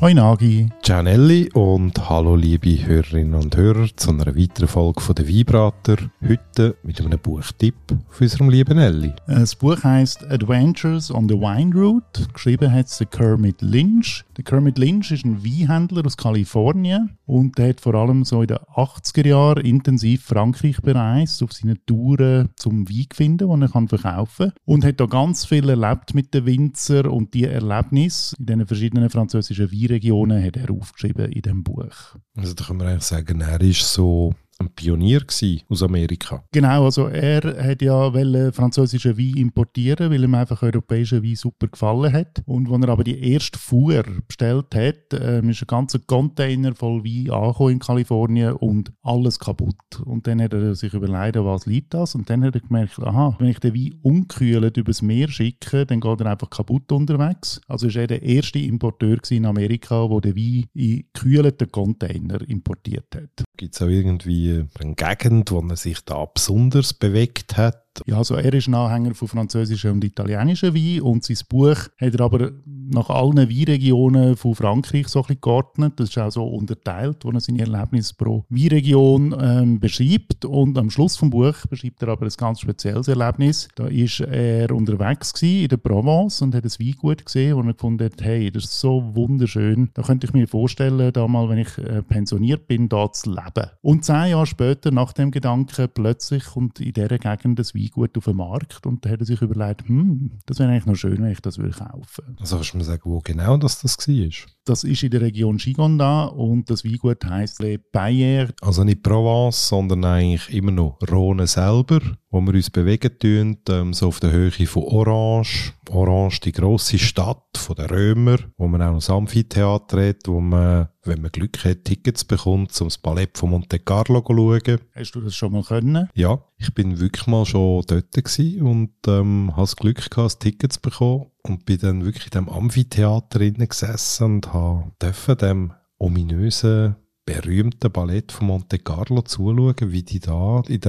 Hoi Nagi. Ciao Nelly und hallo liebe Hörerinnen und Hörer zu einer weiteren Folge von der Weinbrater. Heute mit einem Buchtipp von unserem lieben Nelly. Das Buch heißt Adventures on the Wine Route. Geschrieben hat es Kermit Lynch. Der Kermit Lynch ist ein Weinhändler aus Kalifornien und der hat vor allem so in den 80er Jahren intensiv Frankreich bereist auf seinen Touren zum Wein finden, den er kann verkaufen kann. Und hat da ganz viel erlebt mit den Winzer und die Erlebnisse in den verschiedenen französischen Weinregionen hat er aufgeschrieben in dem Buch. Also da kann man eigentlich sagen, er ist so ein Pionier aus Amerika. Genau, also er hat ja französischen Wein importieren, weil ihm einfach europäischer Wein super gefallen hat. Und als er aber die erste Fuhr bestellt hat, ähm, ist ein ganzer Container voll Wein angekommen in Kalifornien und alles kaputt. Und dann hat er sich überlegt, was liegt das? Und dann hat er gemerkt, aha, wenn ich den Wein unkühlt übers Meer schicke, dann geht er einfach kaputt unterwegs. Also ist er der erste Importeur in Amerika, der den Wein in gekühlten Container importiert hat. Gibt es auch irgendwie eine Gegend, wo er sich da besonders bewegt hat? Ja, also er ist ein Anhänger von französischen und italienischen Wein und sein Buch hat er aber nach allen Weinregionen von Frankreich so ein bisschen geordnet. Das ist auch so unterteilt, wo er seine Erlebnisse pro Weinregion ähm, beschreibt. Und am Schluss vom Buch beschreibt er aber ein ganz spezielles Erlebnis. Da ist er unterwegs in der Provence und hat ein Weingut gesehen, wo er gefunden hat, hey, das ist so wunderschön. Da könnte ich mir vorstellen, da mal, wenn ich äh, pensioniert bin, da zu leben. Und zehn Jahre später, nach dem Gedanken, plötzlich kommt in dieser Gegend das Weingut auf den Markt und da hat er sich überlegt, hm, das wäre eigentlich noch schön, wenn ich das würde kaufen. Also kannst du mir sagen, wo genau das, das war? Das ist in der Region Gigonda und das Weingut heisst Le Bayer. Also nicht Provence, sondern eigentlich immer noch Rhone selber, wo wir uns bewegen tun, ähm, so auf der Höhe von Orange. Orange, die grosse Stadt von den Römer, wo man auch noch das Amphitheater hat, wo man, wenn man Glück hat, Tickets bekommt, um das Ballett von Monte Carlo zu schauen. Hast du das schon mal können? Ja, ich bin wirklich mal schon dort und ähm, habe das Glück gehabt, Tickets zu bekommen und bin dann wirklich in diesem Amphitheater gesessen und durfte dem ominösen berühmten Ballett von Monte Carlo zuschauen, wie die da in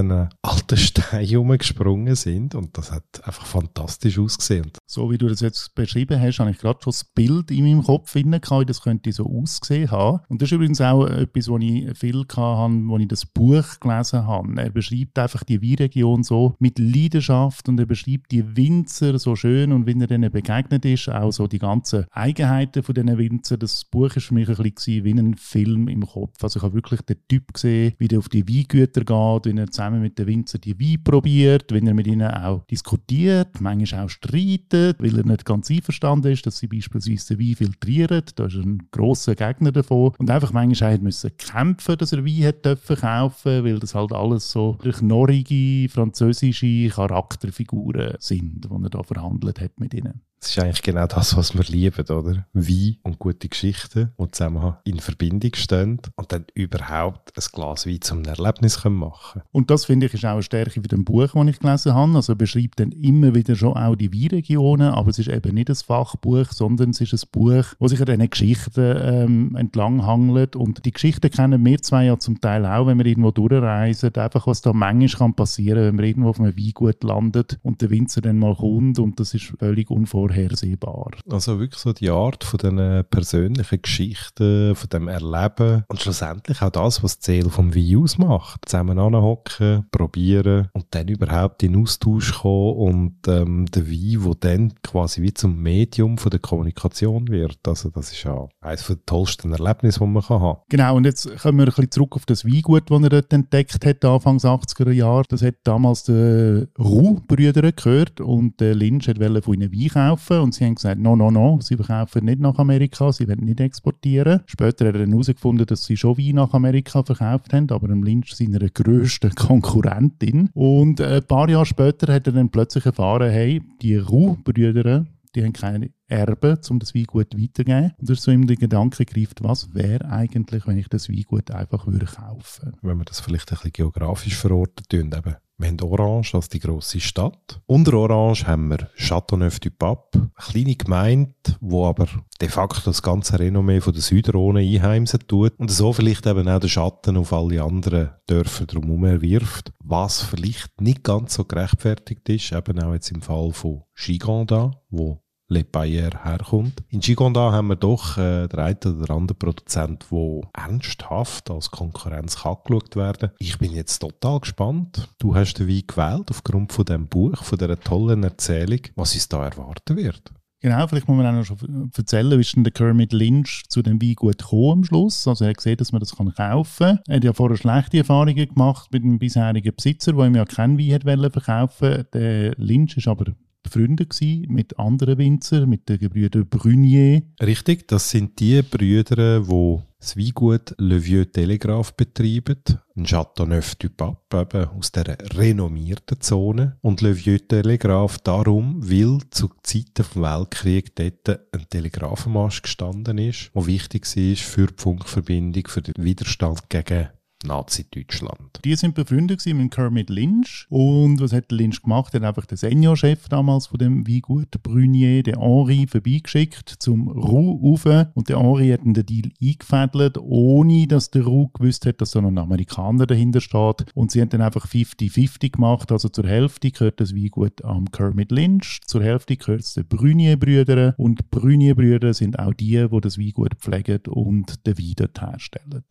den alten Steinen rumgesprungen sind. Und das hat einfach fantastisch ausgesehen. So wie du das jetzt beschrieben hast, habe ich gerade schon das Bild in meinem Kopf finden wie das könnte so aussehen haben. Und das ist übrigens auch etwas, was ich viel hatte, als ich das Buch gelesen habe. Er beschreibt einfach die Weinregion so mit Leidenschaft und er beschreibt die Winzer so schön und wenn er denen begegnet ist, auch so die ganzen Eigenheiten von diesen Winzer. Das Buch ist für mich ein bisschen wie ein Film im Kopf. Kopf. Also ich habe wirklich den Typ gesehen, wie der auf die Weingüter geht, wie er zusammen mit den Winzern die Wein probiert, wie er mit ihnen auch diskutiert, manchmal auch streitet, weil er nicht ganz einverstanden ist, dass sie beispielsweise den Wein filtrieren. Da ist er ein grosser Gegner davon. Und einfach manchmal auch müssen kämpfen, dass er Wein hat dürfen kaufen, weil das halt alles so knorrige französische Charakterfiguren sind, die er da verhandelt hat mit ihnen. Das ist eigentlich genau das, was wir lieben, oder? Wein und gute Geschichten, die zusammen in Verbindung stehen und dann überhaupt ein Glas Wein zum Erlebnis machen können. Und das finde ich ist auch eine Stärke für dem Buch, das ich gelesen habe. Also er beschreibt dann immer wieder schon auch die Weinregionen, aber es ist eben nicht ein Fachbuch, sondern es ist ein Buch, das sich an diesen Geschichten ähm, entlang. Und die Geschichten kennen wir zwei ja zum Teil auch, wenn wir irgendwo durchreisen. Einfach, was da manchmal passieren kann, wenn man irgendwo auf einem Weingut landet und der Winzer dann mal kommt und das ist völlig unvorstellbar vorhersehbar. Also wirklich so die Art von den persönlichen Geschichten, von dem Erleben und schlussendlich auch das, was Ziel vom Wein ausmacht. Zusammen anhocken, probieren und dann überhaupt in Austausch kommen und ähm, der Wein, der dann quasi wie zum Medium von der Kommunikation wird. Also das ist ja eines der tollsten Erlebnisse, die man kann haben Genau, und jetzt kommen wir ein bisschen zurück auf das Weingut, das er dort entdeckt hat, Anfangs 80er Jahre. Das hat damals der Roux-Brüder gehört und der Lynch wollte von ihnen Wein kaufen verkaufen und sie haben gesagt, no, no, no, sie verkaufen nicht nach Amerika, sie werden nicht exportieren. Später hat er dann herausgefunden, dass sie schon Wein nach Amerika verkauft haben, aber im Lynch seiner grössten Konkurrentin. Und ein paar Jahre später hat er dann plötzlich erfahren, hey, die Roux-Brüder, die haben keine Erben, um das Weingut weiterzugeben. Und durch so ihm der Gedanke greift, was wäre eigentlich, wenn ich das Weingut einfach würde kaufen Wenn wir das vielleicht ein bisschen geografisch verorten tun, eben Wir haben Orange als die grosse Stadt. Unter Orange haben wir Châteauneuf-du-Pape, eine kleine Gemeinde, wo aber de facto das ganze Renommee von der Südrhone einheimsen tut und so vielleicht eben auch den Schatten auf alle anderen Dörfer drumherum wirft, was vielleicht nicht ganz so gerechtfertigt ist, eben auch jetzt im Fall von Gigonda, wo Le Bayer herkommt. In Gigonda haben wir doch äh, der eine oder andere Produzent, der ernsthaft als Konkurrenz angeschaut werden Ich bin jetzt total gespannt. Du hast den Wein gewählt aufgrund von dem Buch, von dieser tollen Erzählung, was uns da erwarten wird. Genau, vielleicht muss man auch noch schon erzählen, wie ist denn der Kermit Lynch zu dem Wein gut gekommen am Schluss. Also er hat gesehen, dass man das kaufen kann. Er hat ja vorher schlechte Erfahrungen gemacht mit dem bisherigen Besitzer, der ihm ja keinen Wein hat verkaufen Der Lynch ist aber befreundet mit anderen Winzern, mit den Gebrüdern Brunier. Richtig, das sind die Brüder, die das Weingut Le Vieux Telegraph betreiben, ein Châteauneuf du Pape, aus der renommierten Zone. Und Le Vieux Telegraph darum, weil zu Zeiten des Weltkriegs dort ein Telegrafenmast gestanden ist, der wichtig war für die Funkverbindung, für den Widerstand gegen Nazi-Deutschland. Die sind befreundet mit Kermit Lynch. Und was hat Lynch gemacht? Er hat einfach den Seniorchef damals von dem Weingut Brunier, den Henri, vorbeigeschickt zum rauf. Und der Henri hat den Deal eingefädelt, ohne dass der Roux gewusst hat, dass so ein Amerikaner dahinter steht. Und sie haben dann einfach 50-50 gemacht. Also zur Hälfte gehört das Weingut am Kermit Lynch, zur Hälfte gehört es den Brunier-Brüdern. Und Brunier-Brüder sind auch die, die das Weingut pflegen und den Wein herstellen.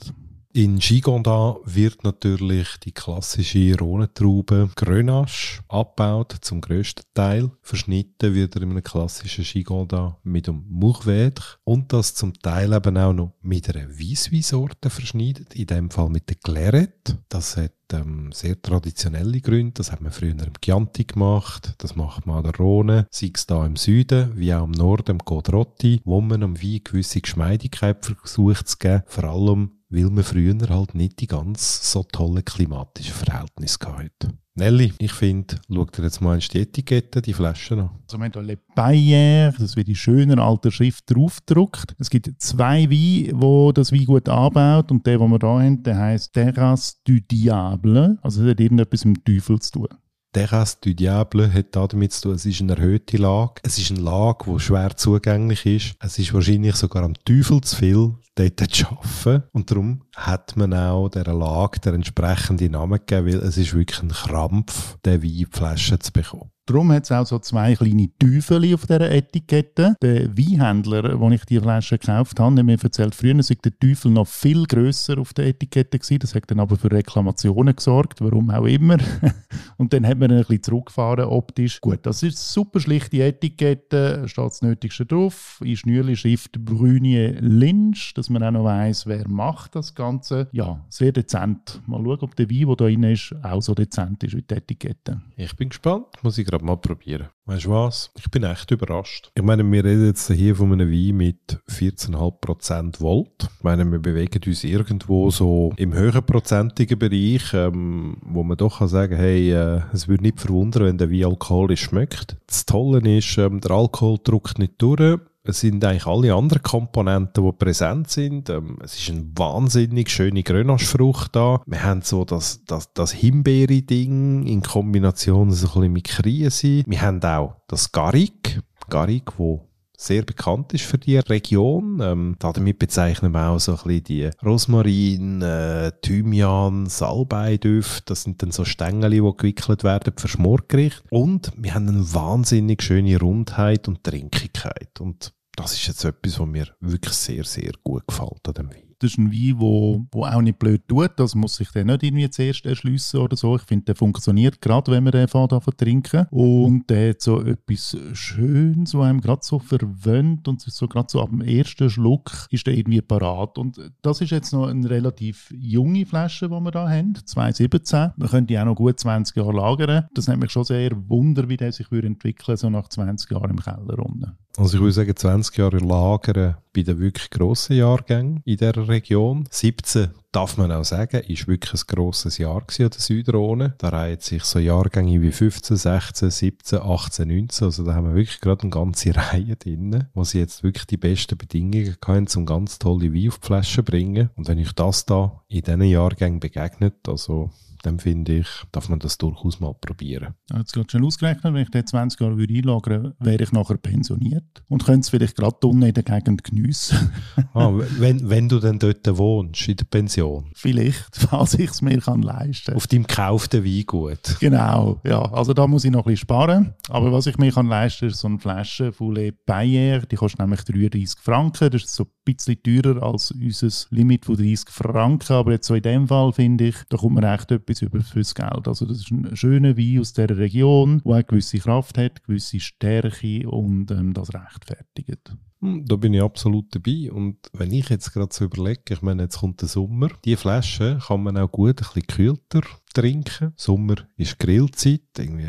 In Gigonda wird natürlich die klassische Rhonentraube Grenache abgebaut, zum grössten Teil. Verschnitten wird er in einem klassischen Gigonda mit einem Mourvèdre und das zum Teil eben auch noch mit einer Weissweinsorte verschneidet, in dem Fall mit der Claret. Das hat ähm, sehr traditionelle Gründe. Das hat man früher im Chianti gemacht, das macht man an der Rhone, sei es da im Süden wie auch im Norden, im Codrotti, wo man am Wein gewisse Geschmeidigkeit versucht zu geben, vor allem weil man früher halt nicht die ganz so tollen klimatischen Verhältnisse hatte. Nelly, ich finde, schau dir jetzt mal die Etikette, die Flaschen an. Also wir haben hier Le Bayer, das wird in schöner alter Schrift draufgedruckt. Es gibt zwei Weine, wo das Wein gut anbaut und der, den wir hier haben, der heisst Terrasse du Diable. Also es hat irgendetwas mit dem Teufel zu tun. Terrasse du Diable hat damit zu tun, es ist eine erhöhte Lage. Es ist eine Lage, die schwer zugänglich ist. Es ist wahrscheinlich sogar am Teufel zu viel, dort zu arbeiten. Und darum hat man auch dieser Lage den entsprechenden Namen gegeben, weil es ist wirklich ein Krampf, den Wein in die Flasche zu bekommen. Darum hat es auch so zwei kleine Teufel auf dieser Etikette. Der Weinhändler, wo ich die Flasche gekauft habe, hat mir erzählt, früher sei der Teufel noch viel grösser auf der Etikette gewesen. Das hat dann aber für Reklamationen gesorgt, warum auch immer. Und dann hat man ein bisschen zurückgefahren optisch. Gut, das ist super schlichte Etikette, steht das Nötigste drauf. In Schnürli-Schrift Brünie Lynch, dass man auch noch weiss, wer macht das Ganze. Ja, sehr dezent. Mal schauen, ob der Wein, der da drin ist, auch so dezent ist wie die Etikette. Ich bin gespannt, muss ich gerade mal probieren. Weißt du was? Ich bin echt überrascht. Ich meine, wir reden jetzt hier von einem Wein mit 14,5% Volt. Ich meine, wir bewegen uns irgendwo so im höheren prozentigen Bereich, ähm, wo man doch kann sagen hey, äh, es würde nicht verwundern, wenn der Wein alkoholisch schmeckt. Das Tolle ist, ähm, der Alkohol drückt nicht durch es sind eigentlich alle anderen Komponenten, die präsent sind. Ähm, es ist eine wahnsinnig schöne Grenache-Frucht da. Wir haben so das, das, das Himbeere-Ding in Kombination so ein bisschen mit Krise. Wir haben auch das Garrick. Garrick, wo sehr bekannt ist für die Region. Ähm, damit bezeichnen wir auch so ein bisschen die Rosmarin, äh, Thymian, Salbeidüfte. Das sind dann so Stängel, die gewickelt werden für Schmorgericht. Und wir haben eine wahnsinnig schöne Rundheit und Trinkigkeit. Und das ist jetzt etwas, was mir wirklich sehr, sehr gut gefällt an dem Wein das ist ein Wein, wo, wo auch nicht blöd tut. Das muss sich dann nicht irgendwie zuerst erschliessen oder so. Ich finde, der funktioniert gerade, wenn man den fährt zu trinken. Und der hat so etwas Schönes, so einem gerade so verwöhnt und so gerade so ab dem ersten Schluck ist der irgendwie parat. Und das ist jetzt noch eine relativ junge Flasche, die wir da haben, 2017. Man könnte die auch noch gut 20 Jahre lagern. Das hat mich schon sehr wunder, wie der sich entwickeln so nach 20 Jahren im Keller unten. Also ich würde sagen, 20 Jahre lagern bei den wirklich grossen Jahrgängen in dieser Region. 17 darf man auch sagen, ist wirklich ein grosses Jahr gewesen, der Südrhone. Da reihen sich so Jahrgänge wie 15, 16, 17, 18, 19. Also da haben wir wirklich gerade eine ganze Reihe drin, wo sie jetzt wirklich die besten Bedingungen haben, um ganz tolle Wein auf die Flasche zu bringen. Und wenn ich das da in diesen Jahrgängen begegnet, also dann finde ich, darf man das durchaus mal probieren. Jetzt gerade schon ausgerechnet, wenn ich den 20 Jahre würde einlagern würde, wäre ich nachher pensioniert und könnte es vielleicht gerade unten in der Gegend geniessen. ah, wenn, wenn du dann dort wohnst, in der Pension? Vielleicht, falls ich es mir kann leisten kann. Auf deinem gekauften Weingut? Genau, ja. Also da muss ich noch ein bisschen sparen. Aber was ich mir kann leisten kann, ist so eine Flasche Foulet Bayer. Die kostet nämlich 33 Franken. Das ist so ein bisschen teurer als unser Limit von 30 Franken. Aber jetzt so in dem Fall finde ich, da kommt man echt etwas über fürs Geld. Also das ist ein schöner Wein aus dieser Region, der eine gewisse Kraft hat, gewisse Stärke und ähm, das rechtfertigt. Hm, da bin ich absolut dabei. Und wenn ich jetzt gerade so überlege, ich meine, jetzt kommt der Sommer, die Flasche kann man auch gut ein bisschen kühlter trinken. Sommer ist Grillzeit, irgendwie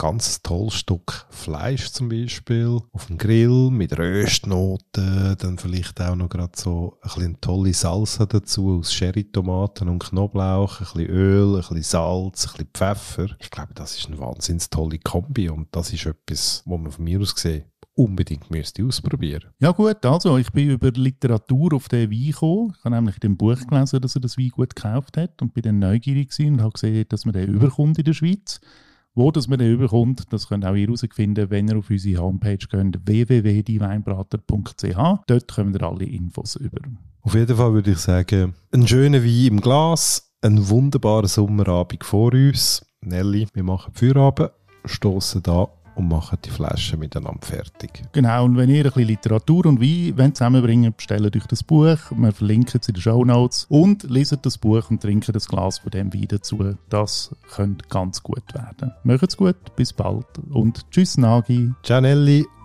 ganz tolles Stück Fleisch zum Beispiel auf dem Grill mit Röstnoten, dann vielleicht auch noch gerade so ein bisschen tolle Salsa dazu aus Sherry-Tomaten und Knoblauch, ein bisschen Öl, ein bisschen Salz, ein bisschen Pfeffer. Ich glaube, das ist eine wahnsinnig tolle Kombi und das ist etwas, wo man von mir aus gesehen unbedingt müsste ausprobieren. Ja gut, also ich bin über Literatur auf den Wein gekommen. Ich habe nämlich in dem Buch gelesen, dass er das Wein gut gekauft hat und bin dann neugierig und habe gesehen, dass man den überkommt in der Schweiz. Wo das man den überkommt, das könnt auch ihr herausfinden, wenn ihr auf unsere Homepage geht, www.dieweinbrater.ch. Dort kommen ihr alle Infos über. Auf jeden Fall würde ich sagen, ein schöner Wein im Glas, ein wunderbarer Sommerabend vor uns. Nelly, wir machen Feierabend, stoßen da und machen die Flaschen miteinander fertig. Genau, und wenn ihr ein bisschen Literatur und Wein zusammenbringen bestellt euch das Buch. Wir verlinken es in den Show Notes und leset das Buch und trinkt das Glas von dem Wein dazu. Das könnte ganz gut werden. Macht's gut, bis bald und tschüss Nagi. Ciao Nelly